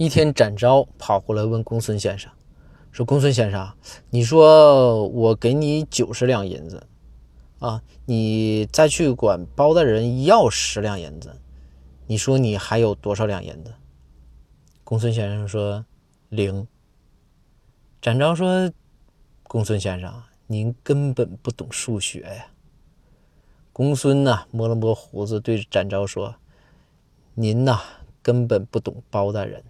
一天展昭跑过来问公孙先生说公孙先生你说我给你九十两银子啊你再去管包大人要十两银子你说你还有多少两银子？公孙先生说零。展昭说公孙先生您根本不懂数学呀。公孙呐摸了摸胡子对展昭说您呐根本不懂包大人。